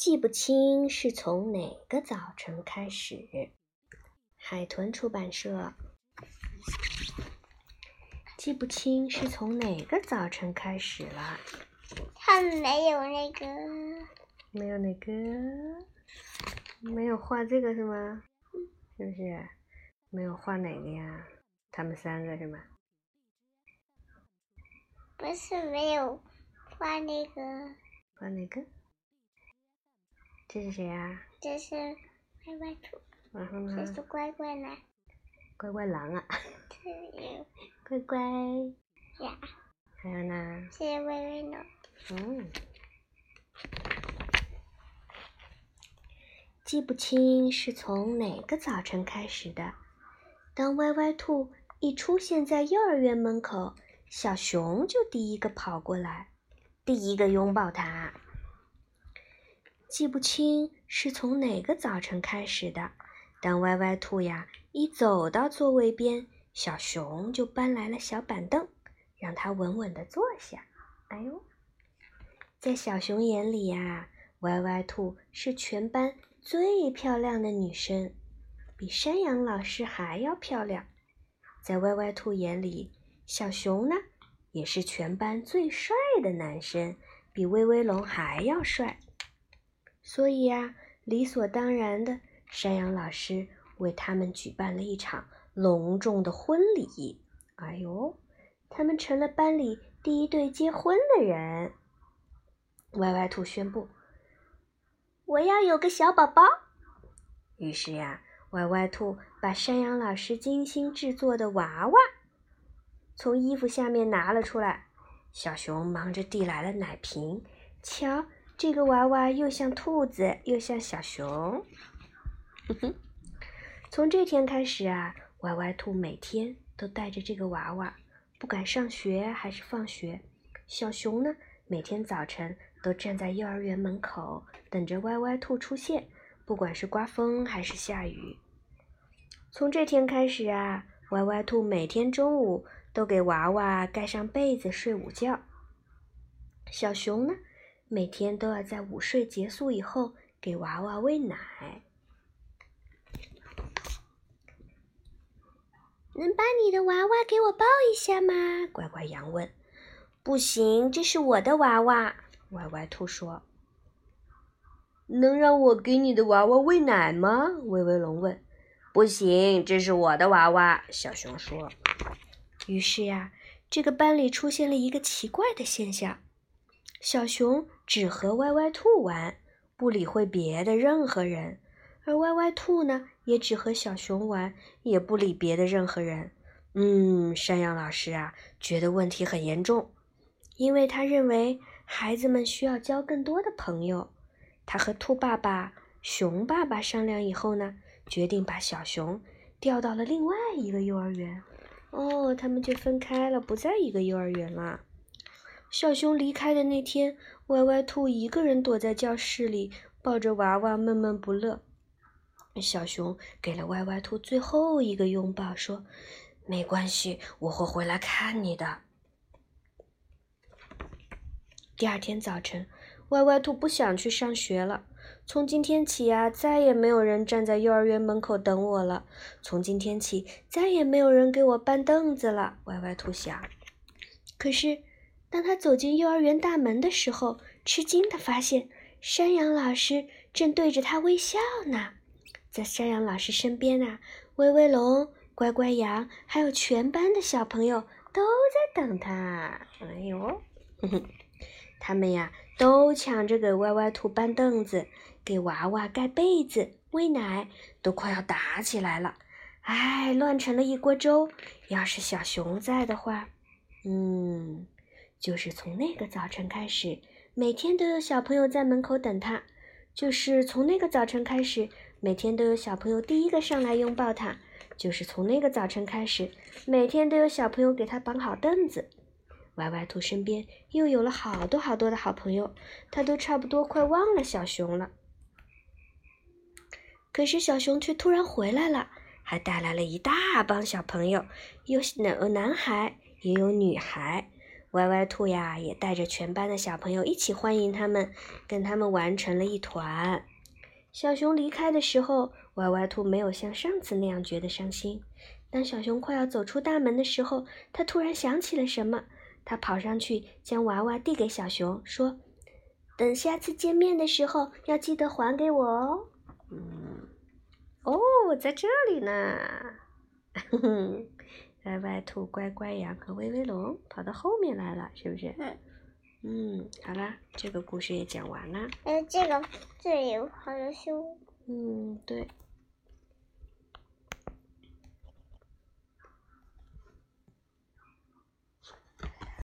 记不清是从哪个早晨开始。海豚出版社。记不清是从哪个早晨开始了。他没有那个。没有那个。没有画这个是吗？是不是？没有画哪个呀？他们三个是吗？不是没有画那个。画哪个？这是谁啊？这是歪歪兔。然后呢？这是乖乖狼。乖乖狼啊！对。乖乖。呀。还有呢？是微微呢。嗯。记不清是从哪个早晨开始的。当歪歪兔一出现在幼儿园门口，小熊就第一个跑过来，第一个拥抱它。记不清是从哪个早晨开始的，当歪歪兔呀一走到座位边，小熊就搬来了小板凳，让它稳稳地坐下。哎呦，在小熊眼里呀，歪歪兔是全班最漂亮的女生，比山羊老师还要漂亮。在歪歪兔眼里，小熊呢也是全班最帅的男生，比威威龙还要帅。所以呀，理所当然的，山羊老师为他们举办了一场隆重的婚礼。哎呦，他们成了班里第一对结婚的人。歪歪兔宣布：“我要有个小宝宝。”于是呀，歪歪兔把山羊老师精心制作的娃娃从衣服下面拿了出来。小熊忙着递来了奶瓶，瞧。这个娃娃又像兔子，又像小熊。从这天开始啊，歪歪兔每天都带着这个娃娃，不管上学还是放学。小熊呢，每天早晨都站在幼儿园门口等着歪歪兔出现，不管是刮风还是下雨。从这天开始啊，歪歪兔每天中午都给娃娃盖上被子睡午觉。小熊呢？每天都要在午睡结束以后给娃娃喂奶。能把你的娃娃给我抱一下吗？乖乖羊问。不行，这是我的娃娃。歪歪兔说。能让我给你的娃娃喂奶吗？威威龙问。不行，这是我的娃娃。小熊说。于是呀，这个班里出现了一个奇怪的现象。小熊只和歪歪兔玩，不理会别的任何人；而歪歪兔呢，也只和小熊玩，也不理别的任何人。嗯，山羊老师啊，觉得问题很严重，因为他认为孩子们需要交更多的朋友。他和兔爸爸、熊爸爸商量以后呢，决定把小熊调到了另外一个幼儿园。哦，他们就分开了，不在一个幼儿园了。小熊离开的那天，歪歪兔一个人躲在教室里，抱着娃娃闷闷不乐。小熊给了歪歪兔最后一个拥抱，说：“没关系，我会回来看你的。”第二天早晨，歪歪兔不想去上学了。从今天起啊，再也没有人站在幼儿园门口等我了。从今天起，再也没有人给我搬凳子了。歪歪兔想。可是。当他走进幼儿园大门的时候，吃惊地发现山羊老师正对着他微笑呢。在山羊老师身边啊，威威龙、乖乖羊还有全班的小朋友都在等他。哎呦，他们呀都抢着给歪歪兔搬凳子，给娃娃盖被子、喂奶，都快要打起来了。哎，乱成了一锅粥。要是小熊在的话，嗯。就是从那个早晨开始，每天都有小朋友在门口等他。就是从那个早晨开始，每天都有小朋友第一个上来拥抱他。就是从那个早晨开始，每天都有小朋友给他绑好凳子。歪歪兔身边又有了好多好多的好朋友，他都差不多快忘了小熊了。可是小熊却突然回来了，还带来了一大帮小朋友，有男男孩，也有女孩。歪歪兔呀，也带着全班的小朋友一起欢迎他们，跟他们玩成了一团。小熊离开的时候，歪歪兔没有像上次那样觉得伤心。当小熊快要走出大门的时候，他突然想起了什么，他跑上去将娃娃递给小熊，说：“等下次见面的时候，要记得还给我哦。”嗯，哦，在这里呢。哼哼。歪歪兔、乖乖羊和威威龙跑到后面来了，是不是？嗯。嗯，好啦，这个故事也讲完了。哎，这个这里好像是。嗯，对。